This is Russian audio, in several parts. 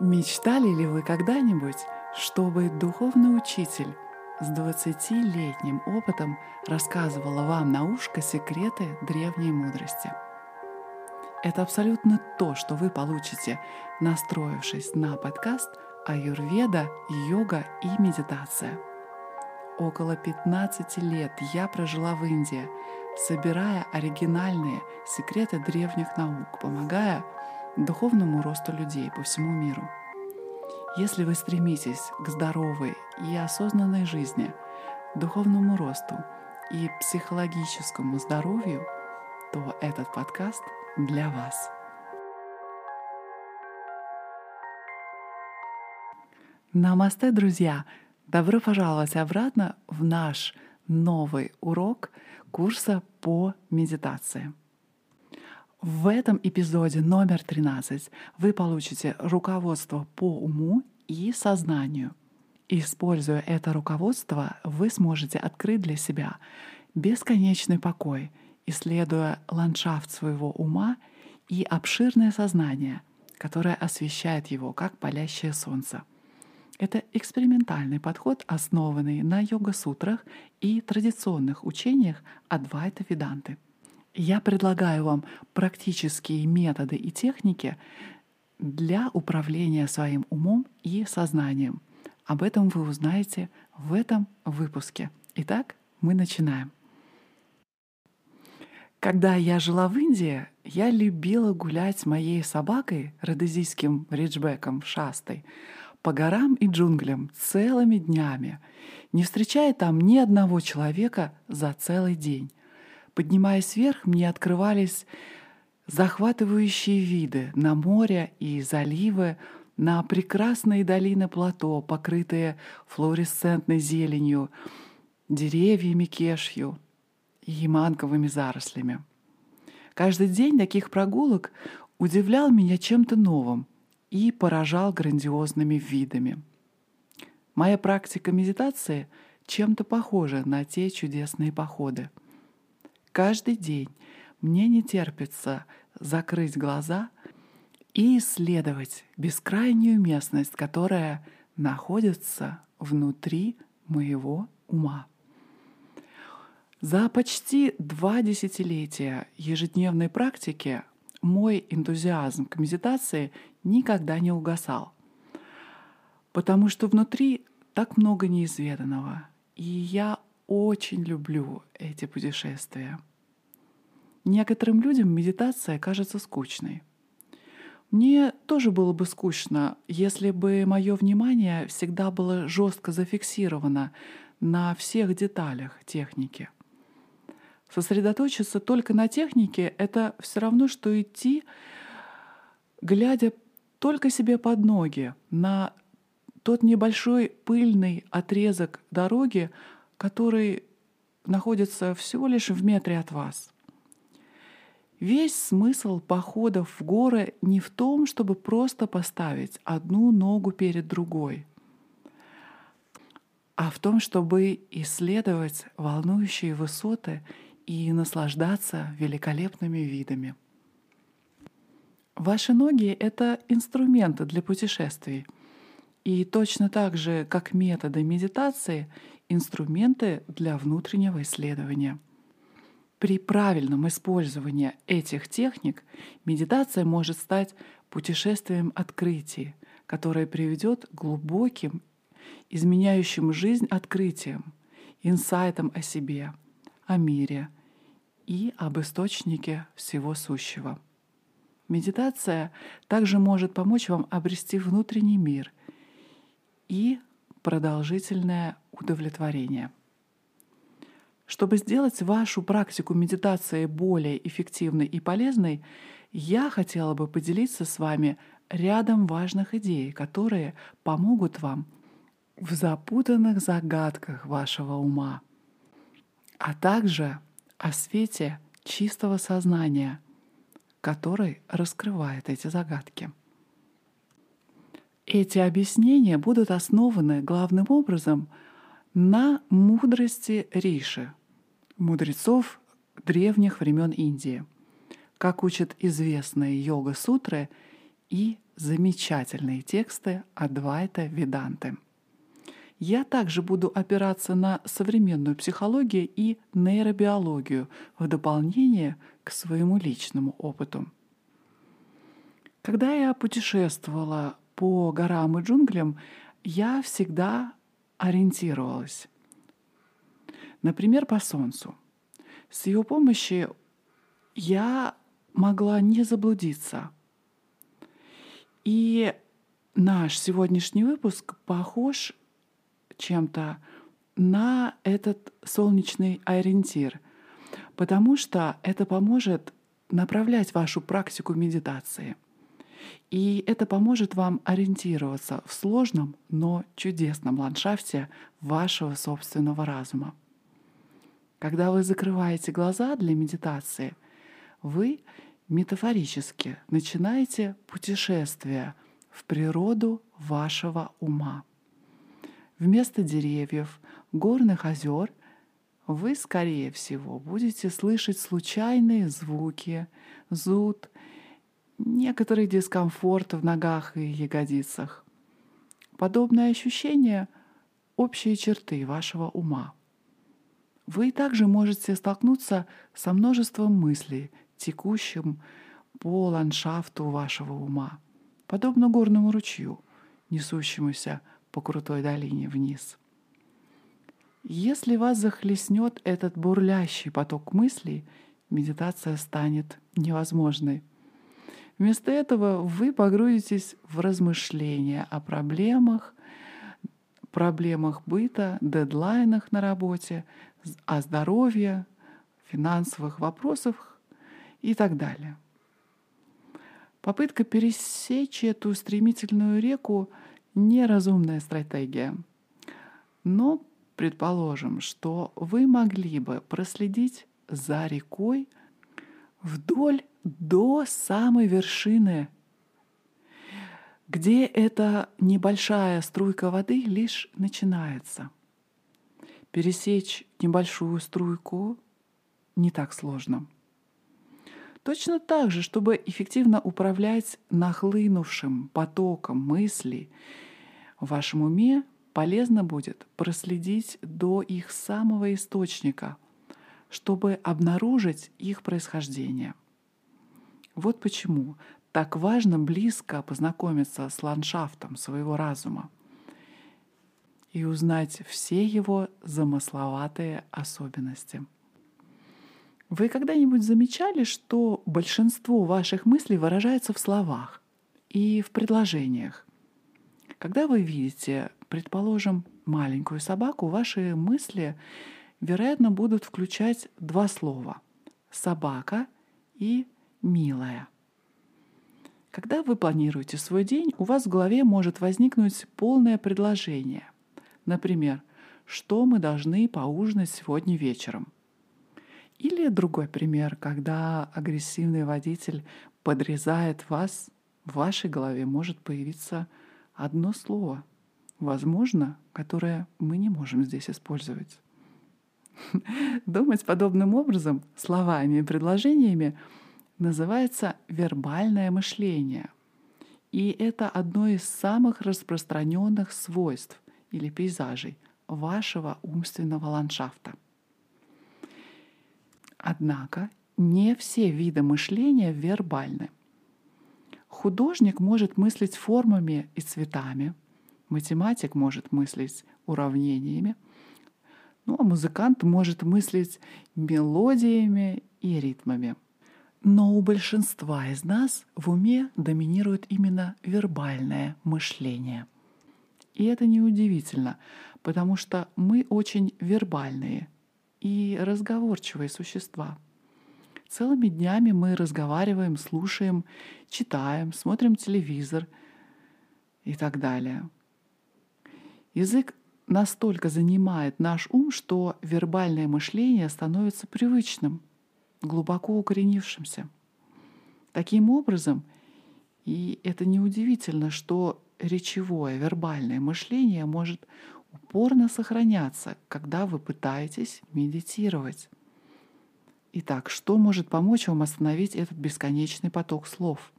Мечтали ли вы когда-нибудь, чтобы духовный учитель с 20-летним опытом рассказывала вам на ушко секреты древней мудрости? Это абсолютно то, что вы получите, настроившись на подкаст «Аюрведа, йога и медитация». Около 15 лет я прожила в Индии, собирая оригинальные секреты древних наук, помогая духовному росту людей по всему миру. Если вы стремитесь к здоровой и осознанной жизни, духовному росту и психологическому здоровью, то этот подкаст для вас. Намасте, друзья! Добро пожаловать обратно в наш новый урок курса по медитации. В этом эпизоде номер 13 вы получите руководство по уму и сознанию. Используя это руководство, вы сможете открыть для себя бесконечный покой, исследуя ландшафт своего ума и обширное сознание, которое освещает его, как палящее солнце. Это экспериментальный подход, основанный на йога-сутрах и традиционных учениях Адвайта Веданты — я предлагаю вам практические методы и техники для управления своим умом и сознанием. Об этом вы узнаете в этом выпуске. Итак, мы начинаем. Когда я жила в Индии, я любила гулять с моей собакой, родезийским риджбеком Шастой, по горам и джунглям целыми днями, не встречая там ни одного человека за целый день. Поднимаясь вверх, мне открывались захватывающие виды на море и заливы, на прекрасные долины плато, покрытые флуоресцентной зеленью, деревьями кешью и манковыми зарослями. Каждый день таких прогулок удивлял меня чем-то новым и поражал грандиозными видами. Моя практика медитации чем-то похожа на те чудесные походы — Каждый день мне не терпится закрыть глаза и исследовать бескрайнюю местность, которая находится внутри моего ума. За почти два десятилетия ежедневной практики мой энтузиазм к медитации никогда не угасал, потому что внутри так много неизведанного, и я очень люблю эти путешествия. Некоторым людям медитация кажется скучной. Мне тоже было бы скучно, если бы мое внимание всегда было жестко зафиксировано на всех деталях техники. Сосредоточиться только на технике — это все равно, что идти, глядя только себе под ноги на тот небольшой пыльный отрезок дороги, который находится всего лишь в метре от вас. Весь смысл походов в горы не в том, чтобы просто поставить одну ногу перед другой, а в том, чтобы исследовать волнующие высоты и наслаждаться великолепными видами. Ваши ноги — это инструменты для путешествий. И точно так же, как методы медитации — инструменты для внутреннего исследования. При правильном использовании этих техник медитация может стать путешествием открытий, которое приведет к глубоким, изменяющим жизнь открытиям, инсайтам о себе, о мире и об источнике всего сущего. Медитация также может помочь вам обрести внутренний мир и продолжительное удовлетворение. Чтобы сделать вашу практику медитации более эффективной и полезной, я хотела бы поделиться с вами рядом важных идей, которые помогут вам в запутанных загадках вашего ума, а также о свете чистого сознания, который раскрывает эти загадки. Эти объяснения будут основаны главным образом на мудрости Риши, мудрецов древних времен Индии. Как учат известные йога-сутры, и замечательные тексты Адвайта Веданты. Я также буду опираться на современную психологию и нейробиологию в дополнение к своему личному опыту. Когда я путешествовала по горам и джунглям, я всегда ориентировалась. Например, по Солнцу. С его помощью я могла не заблудиться. И наш сегодняшний выпуск похож чем-то на этот солнечный ориентир, потому что это поможет направлять вашу практику медитации. И это поможет вам ориентироваться в сложном, но чудесном ландшафте вашего собственного разума. Когда вы закрываете глаза для медитации, вы метафорически начинаете путешествие в природу вашего ума. Вместо деревьев, горных озер вы, скорее всего, будете слышать случайные звуки, зуд, некоторый дискомфорт в ногах и ягодицах. Подобное ощущение — общие черты вашего ума. Вы также можете столкнуться со множеством мыслей, текущим по ландшафту вашего ума, подобно горному ручью, несущемуся по крутой долине вниз. Если вас захлестнет этот бурлящий поток мыслей, медитация станет невозможной. Вместо этого вы погрузитесь в размышления о проблемах, проблемах быта, дедлайнах на работе, о здоровье, финансовых вопросах и так далее. Попытка пересечь эту стремительную реку неразумная стратегия. Но предположим, что вы могли бы проследить за рекой вдоль до самой вершины, где эта небольшая струйка воды лишь начинается. Пересечь небольшую струйку не так сложно. Точно так же, чтобы эффективно управлять нахлынувшим потоком мыслей в вашем уме полезно будет проследить до их самого источника, чтобы обнаружить их происхождение. Вот почему так важно близко познакомиться с ландшафтом своего разума и узнать все его замысловатые особенности. Вы когда-нибудь замечали, что большинство ваших мыслей выражается в словах и в предложениях? Когда вы видите, предположим, маленькую собаку, ваши мысли, вероятно, будут включать два слова — собака и милая. Когда вы планируете свой день, у вас в голове может возникнуть полное предложение. Например, что мы должны поужинать сегодня вечером. Или другой пример, когда агрессивный водитель подрезает вас, в вашей голове может появиться одно слово, возможно, которое мы не можем здесь использовать. Думать подобным образом, словами и предложениями, называется вербальное мышление. И это одно из самых распространенных свойств или пейзажей вашего умственного ландшафта. Однако не все виды мышления вербальны. Художник может мыслить формами и цветами, математик может мыслить уравнениями, ну а музыкант может мыслить мелодиями и ритмами. Но у большинства из нас в уме доминирует именно вербальное мышление. И это неудивительно, потому что мы очень вербальные и разговорчивые существа — Целыми днями мы разговариваем, слушаем, читаем, смотрим телевизор и так далее. Язык настолько занимает наш ум, что вербальное мышление становится привычным, глубоко укоренившимся. Таким образом, и это неудивительно, что речевое, вербальное мышление может упорно сохраняться, когда вы пытаетесь медитировать. Итак, что может помочь вам остановить этот бесконечный поток слов?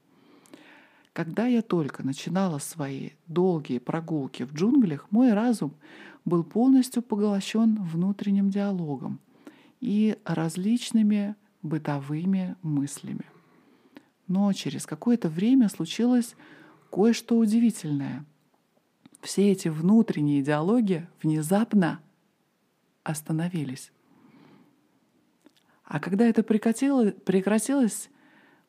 Когда я только начинала свои долгие прогулки в джунглях, мой разум был полностью поглощен внутренним диалогом и различными бытовыми мыслями. Но через какое-то время случилось кое-что удивительное. Все эти внутренние диалоги внезапно остановились. А когда это прекратилось,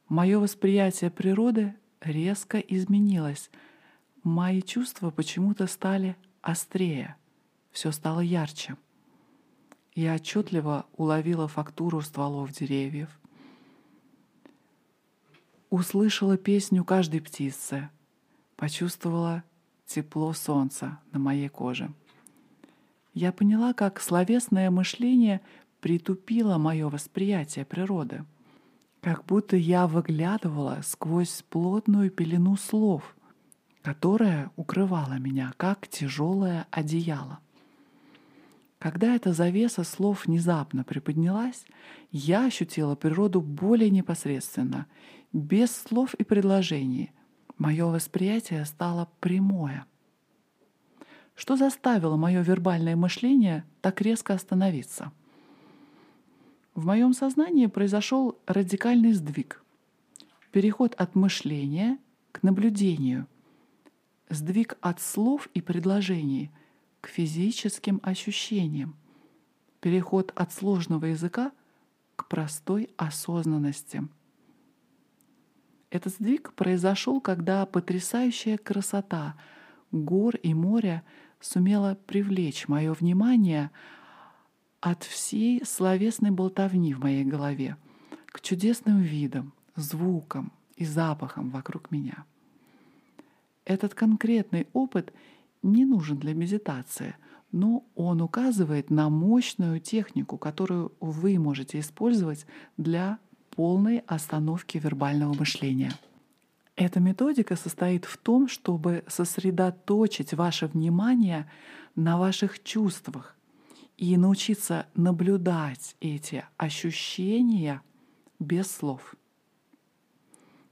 мое восприятие природы резко изменилось. Мои чувства почему-то стали острее, все стало ярче. Я отчетливо уловила фактуру стволов деревьев, услышала песню каждой птицы, почувствовала тепло солнца на моей коже. Я поняла, как словесное мышление притупило мое восприятие природы — как будто я выглядывала сквозь плотную пелену слов, которая укрывала меня, как тяжелое одеяло. Когда эта завеса слов внезапно приподнялась, я ощутила природу более непосредственно, без слов и предложений. Мое восприятие стало прямое. Что заставило мое вербальное мышление так резко остановиться — в моем сознании произошел радикальный сдвиг. Переход от мышления к наблюдению. Сдвиг от слов и предложений к физическим ощущениям. Переход от сложного языка к простой осознанности. Этот сдвиг произошел, когда потрясающая красота гор и моря сумела привлечь мое внимание — от всей словесной болтовни в моей голове к чудесным видам, звукам и запахам вокруг меня. Этот конкретный опыт не нужен для медитации, но он указывает на мощную технику, которую вы можете использовать для полной остановки вербального мышления. Эта методика состоит в том, чтобы сосредоточить ваше внимание на ваших чувствах, и научиться наблюдать эти ощущения без слов.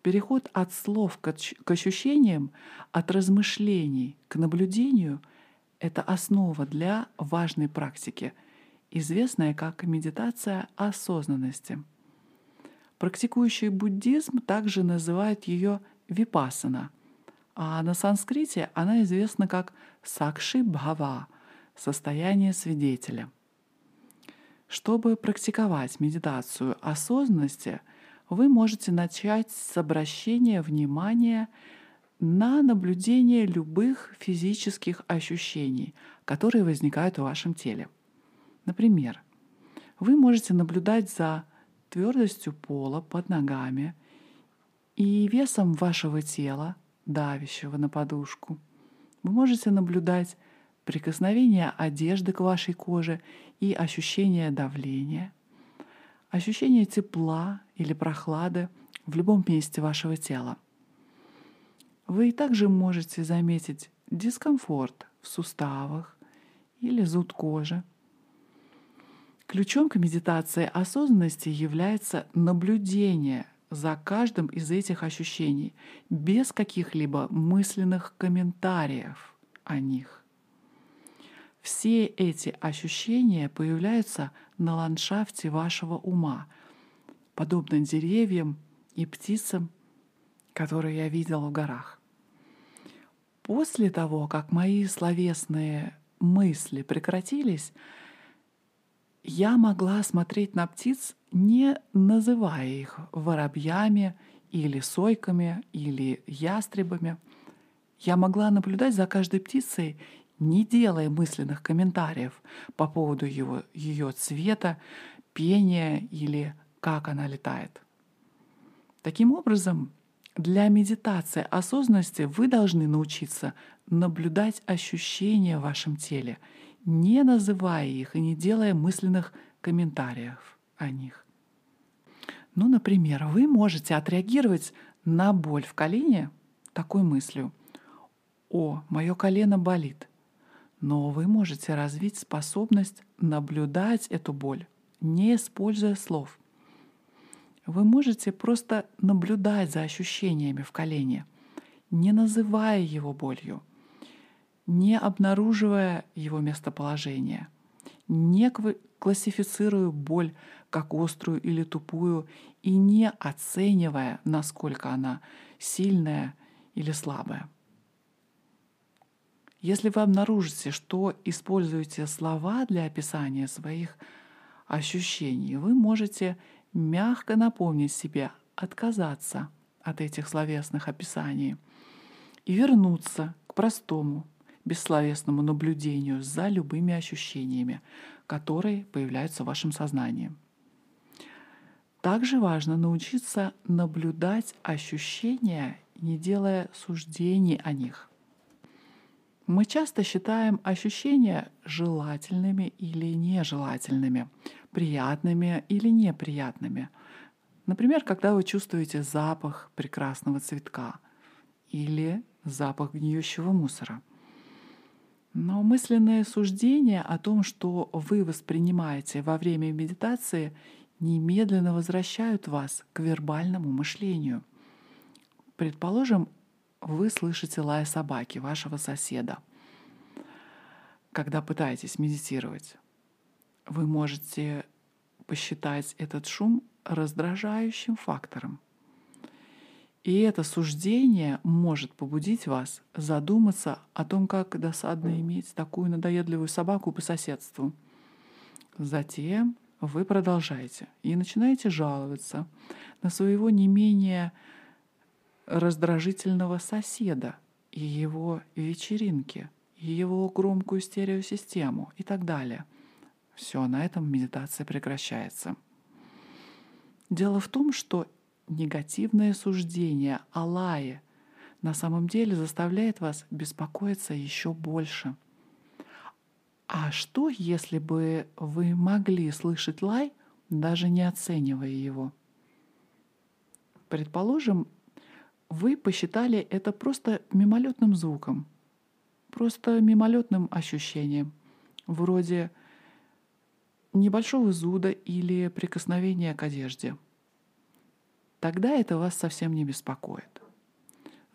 Переход от слов к ощущениям, от размышлений к наблюдению — это основа для важной практики, известная как медитация осознанности. Практикующий буддизм также называют ее випасана, а на санскрите она известна как сакши бхава — состояние свидетеля. Чтобы практиковать медитацию осознанности, вы можете начать с обращения внимания на наблюдение любых физических ощущений, которые возникают в вашем теле. Например, вы можете наблюдать за твердостью пола под ногами и весом вашего тела, давящего на подушку. Вы можете наблюдать прикосновение одежды к вашей коже и ощущение давления, ощущение тепла или прохлады в любом месте вашего тела. Вы также можете заметить дискомфорт в суставах или зуд кожи. Ключом к медитации осознанности является наблюдение за каждым из этих ощущений без каких-либо мысленных комментариев о них. Все эти ощущения появляются на ландшафте вашего ума, подобно деревьям и птицам, которые я видел в горах. После того, как мои словесные мысли прекратились, я могла смотреть на птиц, не называя их воробьями или сойками или ястребами. Я могла наблюдать за каждой птицей не делая мысленных комментариев по поводу его, ее цвета, пения или как она летает. Таким образом, для медитации осознанности вы должны научиться наблюдать ощущения в вашем теле, не называя их и не делая мысленных комментариев о них. Ну, например, вы можете отреагировать на боль в колене такой мыслью. «О, мое колено болит но вы можете развить способность наблюдать эту боль, не используя слов. Вы можете просто наблюдать за ощущениями в колене не называя его болью, не обнаруживая его местоположение, не классифицируя боль как острую или тупую и не оценивая, насколько она сильная или слабая. Если вы обнаружите, что используете слова для описания своих ощущений, вы можете мягко напомнить себе отказаться от этих словесных описаний и вернуться к простому, бессловесному наблюдению за любыми ощущениями, которые появляются в вашем сознании. Также важно научиться наблюдать ощущения, не делая суждений о них. Мы часто считаем ощущения желательными или нежелательными, приятными или неприятными. Например, когда вы чувствуете запах прекрасного цветка или запах гниющего мусора. Но мысленное суждение о том, что вы воспринимаете во время медитации, немедленно возвращают вас к вербальному мышлению. Предположим, вы слышите лай собаки, вашего соседа. Когда пытаетесь медитировать, вы можете посчитать этот шум раздражающим фактором. И это суждение может побудить вас задуматься о том, как досадно иметь такую надоедливую собаку по соседству. Затем вы продолжаете и начинаете жаловаться на своего не менее раздражительного соседа и его вечеринки, и его громкую стереосистему и так далее. Все, на этом медитация прекращается. Дело в том, что негативное суждение о лае на самом деле заставляет вас беспокоиться еще больше. А что, если бы вы могли слышать лай, даже не оценивая его? Предположим, вы посчитали это просто мимолетным звуком, просто мимолетным ощущением, вроде небольшого зуда или прикосновения к одежде. Тогда это вас совсем не беспокоит.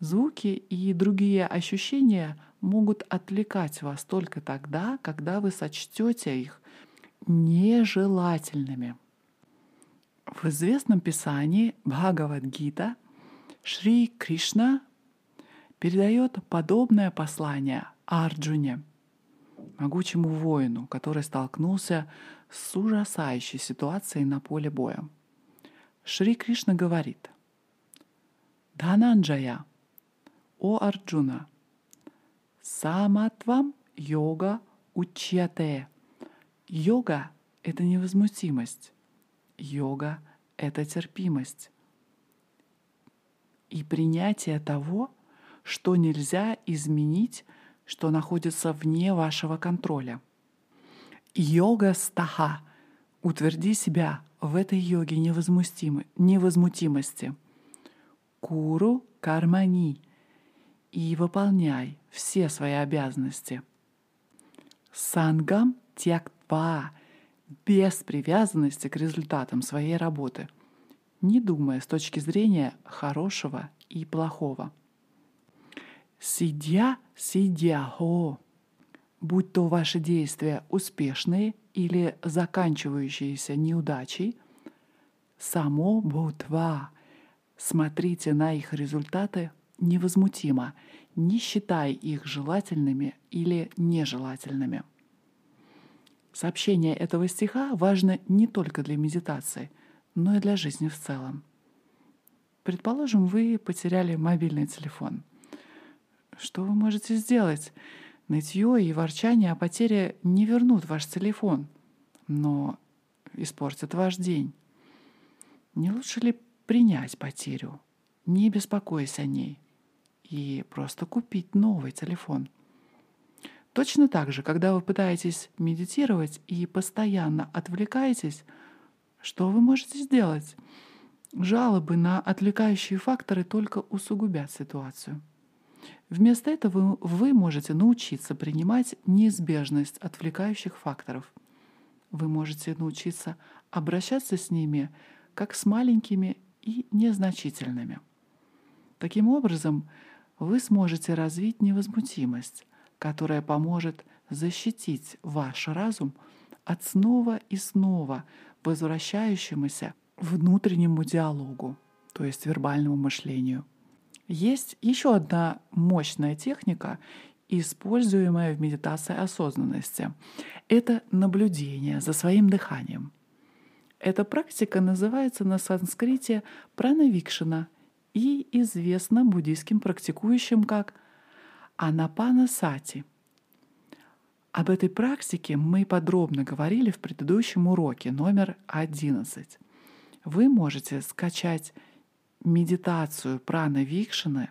Звуки и другие ощущения могут отвлекать вас только тогда, когда вы сочтете их нежелательными. В известном писании Бхагавадгита – Шри Кришна передает подобное послание Арджуне, могучему воину, который столкнулся с ужасающей ситуацией на поле боя. Шри Кришна говорит, Дананджая, о Арджуна, саматвам йога учьяте. Йога — это невозмутимость. Йога — это терпимость и принятие того, что нельзя изменить, что находится вне вашего контроля. Йога стаха. Утверди себя в этой йоге невозмутимости. Куру кармани. И выполняй все свои обязанности. Сангам тяктва. Без привязанности к результатам своей работы – не думая с точки зрения хорошего и плохого. Сидя, сидя, хо. Будь то ваши действия успешные или заканчивающиеся неудачей, само бутва. Смотрите на их результаты невозмутимо, не считая их желательными или нежелательными. Сообщение этого стиха важно не только для медитации — но и для жизни в целом. Предположим, вы потеряли мобильный телефон. Что вы можете сделать? Нытье и ворчание о потере не вернут ваш телефон, но испортят ваш день. Не лучше ли принять потерю, не беспокоясь о ней, и просто купить новый телефон? Точно так же, когда вы пытаетесь медитировать и постоянно отвлекаетесь — что вы можете сделать? Жалобы на отвлекающие факторы только усугубят ситуацию. Вместо этого вы можете научиться принимать неизбежность отвлекающих факторов. Вы можете научиться обращаться с ними как с маленькими и незначительными. Таким образом, вы сможете развить невозмутимость, которая поможет защитить ваш разум от снова и снова возвращающемуся внутреннему диалогу, то есть вербальному мышлению. Есть еще одна мощная техника, используемая в медитации осознанности. Это наблюдение за своим дыханием. Эта практика называется на санскрите пранавикшина и известна буддийским практикующим как анапана сати. Об этой практике мы подробно говорили в предыдущем уроке номер 11. Вы можете скачать медитацию праны Викшины,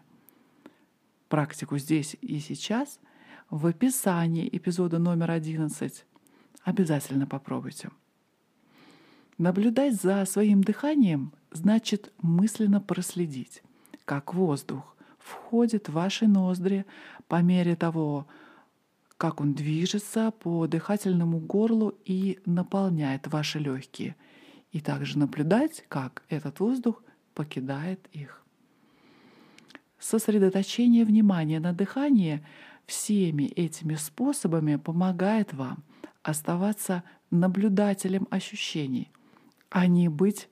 практику здесь и сейчас, в описании эпизода номер 11. Обязательно попробуйте. Наблюдать за своим дыханием значит мысленно проследить, как воздух входит в ваши ноздри по мере того, как он движется по дыхательному горлу и наполняет ваши легкие, и также наблюдать, как этот воздух покидает их. Сосредоточение внимания на дыхании всеми этими способами помогает вам оставаться наблюдателем ощущений, а не быть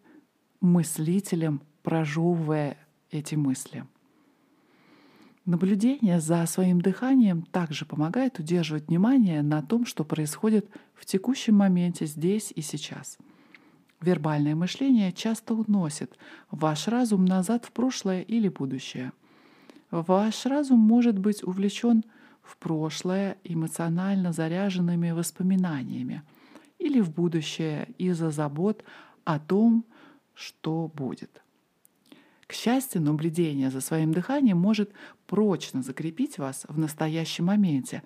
мыслителем, прожевывая эти мысли. Наблюдение за своим дыханием также помогает удерживать внимание на том, что происходит в текущем моменте здесь и сейчас — Вербальное мышление часто уносит ваш разум назад в прошлое или будущее. Ваш разум может быть увлечен в прошлое эмоционально заряженными воспоминаниями или в будущее из-за забот о том, что будет. К счастью, наблюдение за своим дыханием может прочно закрепить вас в настоящем моменте,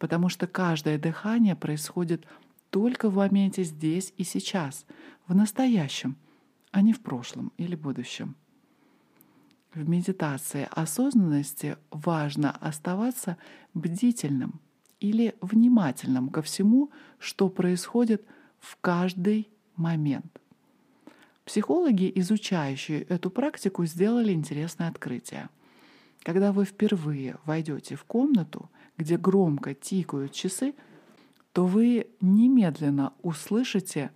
потому что каждое дыхание происходит только в моменте здесь и сейчас, в настоящем, а не в прошлом или будущем. В медитации осознанности важно оставаться бдительным или внимательным ко всему, что происходит в каждый момент. Психологи, изучающие эту практику, сделали интересное открытие. Когда вы впервые войдете в комнату, где громко тикают часы, то вы немедленно услышите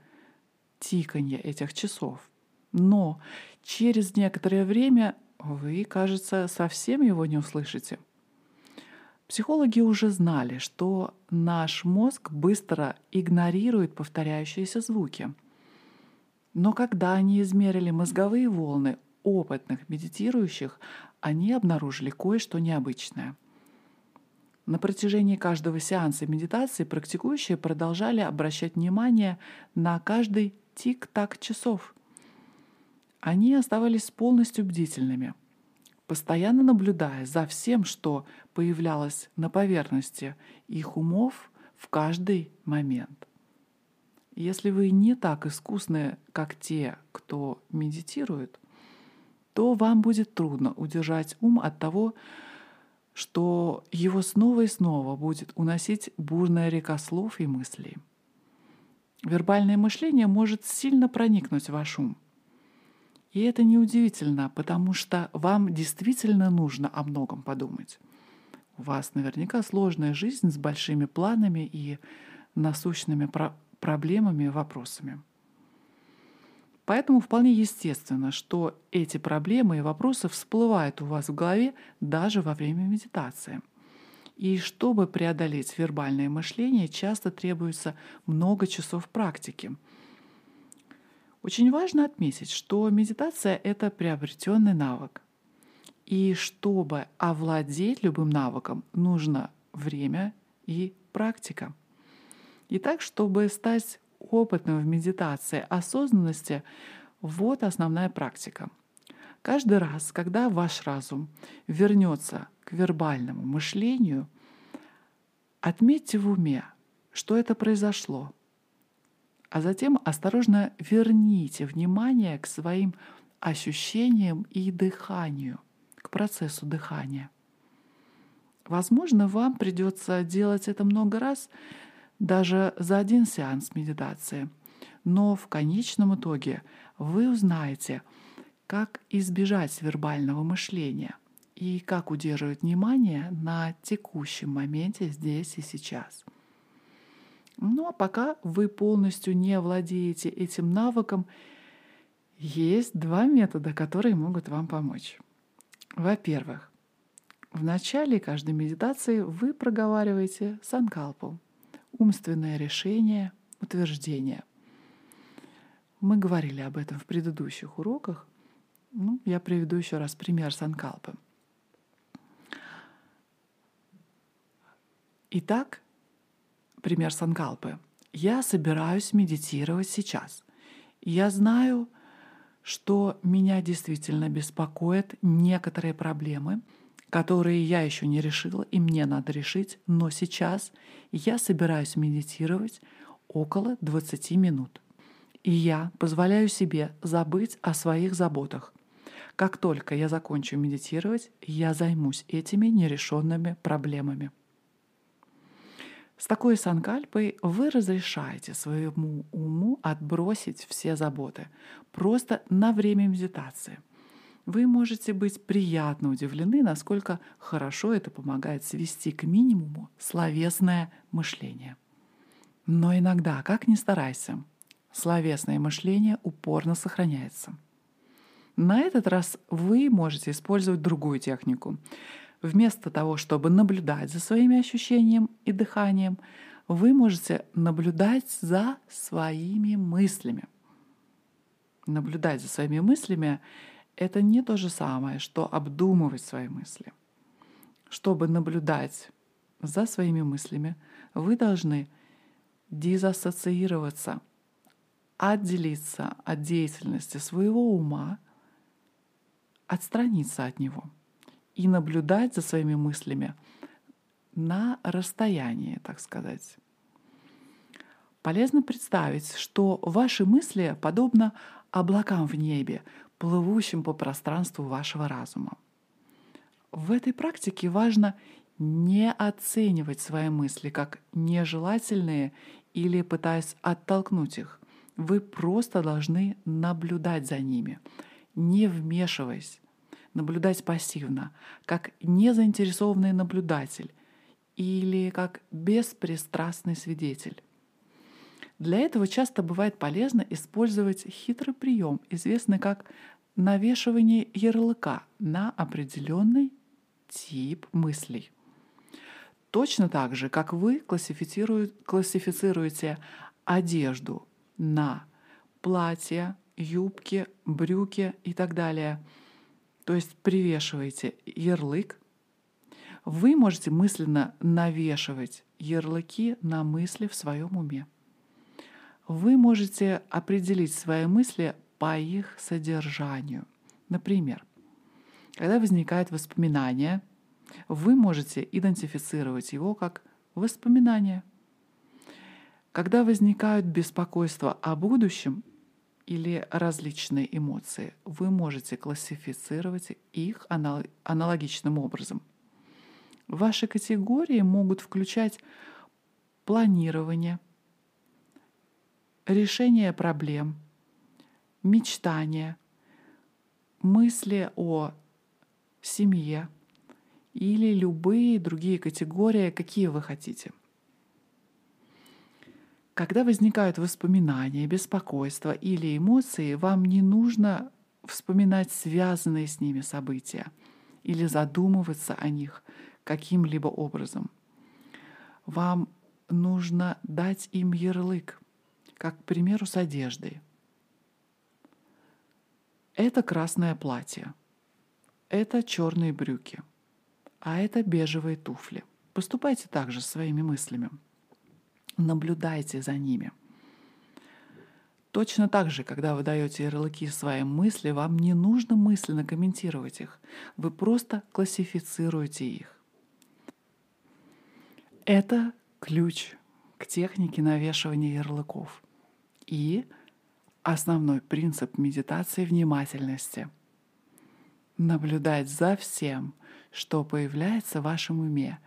тиканье этих часов. Но через некоторое время вы, кажется, совсем его не услышите. Психологи уже знали, что наш мозг быстро игнорирует повторяющиеся звуки. Но когда они измерили мозговые волны опытных медитирующих, они обнаружили кое-что необычное — на протяжении каждого сеанса медитации практикующие продолжали обращать внимание на каждый тик-так часов. Они оставались полностью бдительными, постоянно наблюдая за всем, что появлялось на поверхности их умов в каждый момент. Если вы не так искусны, как те, кто медитирует, то вам будет трудно удержать ум от того, что его снова и снова будет уносить бурная река слов и мыслей. Вербальное мышление может сильно проникнуть в ваш ум. И это неудивительно, потому что вам действительно нужно о многом подумать. У вас наверняка сложная жизнь с большими планами и насущными про- проблемами и вопросами. Поэтому вполне естественно, что эти проблемы и вопросы всплывают у вас в голове даже во время медитации. И чтобы преодолеть вербальное мышление, часто требуется много часов практики. Очень важно отметить, что медитация — это приобретенный навык. И чтобы овладеть любым навыком, нужно время и практика. Итак, чтобы стать опытным в медитации осознанности, вот основная практика. Каждый раз, когда ваш разум вернется к вербальному мышлению, отметьте в уме, что это произошло, а затем осторожно верните внимание к своим ощущениям и дыханию, к процессу дыхания. Возможно, вам придется делать это много раз, даже за один сеанс медитации. Но в конечном итоге вы узнаете, как избежать вербального мышления и как удерживать внимание на текущем моменте здесь и сейчас. Ну а пока вы полностью не владеете этим навыком, есть два метода, которые могут вам помочь. Во-первых, в начале каждой медитации вы проговариваете санкалпу, умственное решение, утверждение. Мы говорили об этом в предыдущих уроках. Ну, я приведу еще раз пример санкалпы. Итак, пример санкалпы. Я собираюсь медитировать сейчас. Я знаю, что меня действительно беспокоят некоторые проблемы, которые я еще не решила и мне надо решить, но сейчас я собираюсь медитировать около 20 минут. И я позволяю себе забыть о своих заботах. Как только я закончу медитировать, я займусь этими нерешенными проблемами. С такой санкальпой вы разрешаете своему уму отбросить все заботы просто на время медитации. Вы можете быть приятно удивлены, насколько хорошо это помогает свести к минимуму словесное мышление. Но иногда, как ни старайся, словесное мышление упорно сохраняется. На этот раз вы можете использовать другую технику. Вместо того, чтобы наблюдать за своими ощущениями и дыханием, вы можете наблюдать за своими мыслями. Наблюдать за своими мыслями — это не то же самое, что обдумывать свои мысли. Чтобы наблюдать за своими мыслями, вы должны дезассоциироваться, отделиться от деятельности своего ума, отстраниться от него — и наблюдать за своими мыслями на расстоянии, так сказать. Полезно представить, что ваши мысли подобны облакам в небе, плывущим по пространству вашего разума. В этой практике важно не оценивать свои мысли как нежелательные или пытаясь оттолкнуть их. Вы просто должны наблюдать за ними, не вмешиваясь, наблюдать пассивно, как незаинтересованный наблюдатель или как беспристрастный свидетель. Для этого часто бывает полезно использовать хитрый прием, известный как навешивание ярлыка на определенный тип мыслей. Точно так же, как вы классифицируете одежду на платья, юбки, брюки и так далее – то есть привешиваете ярлык, вы можете мысленно навешивать ярлыки на мысли в своем уме. Вы можете определить свои мысли по их содержанию. Например, когда возникает воспоминание, вы можете идентифицировать его как воспоминание. Когда возникают беспокойства о будущем, или различные эмоции, вы можете классифицировать их аналогичным образом. Ваши категории могут включать планирование, решение проблем, мечтания, мысли о семье или любые другие категории, какие вы хотите – когда возникают воспоминания, беспокойство или эмоции, вам не нужно вспоминать связанные с ними события или задумываться о них каким-либо образом. Вам нужно дать им ярлык, как, к примеру, с одеждой. Это красное платье, это черные брюки, а это бежевые туфли. Поступайте также своими мыслями наблюдайте за ними. Точно так же, когда вы даете ярлыки своим мысли, вам не нужно мысленно комментировать их. Вы просто классифицируете их. Это ключ к технике навешивания ярлыков. И основной принцип медитации внимательности. Наблюдать за всем, что появляется в вашем уме,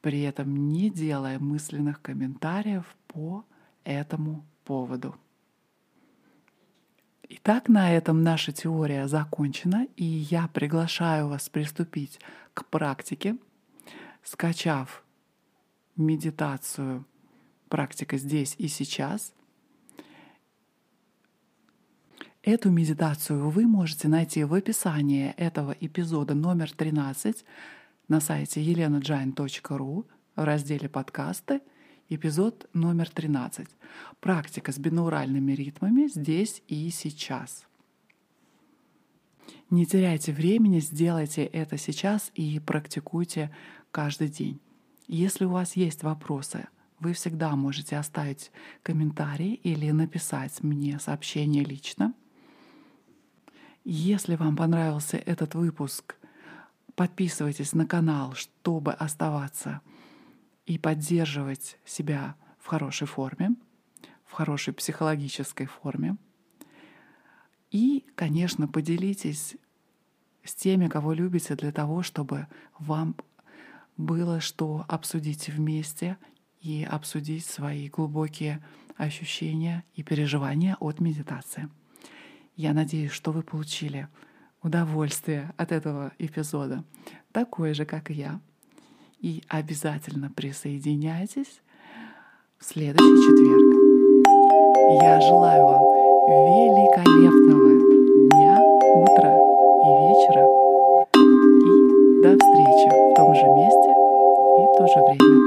при этом не делая мысленных комментариев по этому поводу. Итак, на этом наша теория закончена, и я приглашаю вас приступить к практике, скачав медитацию «Практика здесь и сейчас». Эту медитацию вы можете найти в описании этого эпизода номер 13 на сайте elenajain.ru в разделе «Подкасты» эпизод номер 13. Практика с бинауральными ритмами здесь и сейчас. Не теряйте времени, сделайте это сейчас и практикуйте каждый день. Если у вас есть вопросы, вы всегда можете оставить комментарий или написать мне сообщение лично. Если вам понравился этот выпуск, подписывайтесь на канал, чтобы оставаться и поддерживать себя в хорошей форме, в хорошей психологической форме. И, конечно, поделитесь с теми, кого любите, для того, чтобы вам было что обсудить вместе и обсудить свои глубокие ощущения и переживания от медитации. Я надеюсь, что вы получили удовольствие от этого эпизода, такое же, как и я. И обязательно присоединяйтесь в следующий четверг. Я желаю вам великолепного дня, утра и вечера. И до встречи в том же месте и в то же время.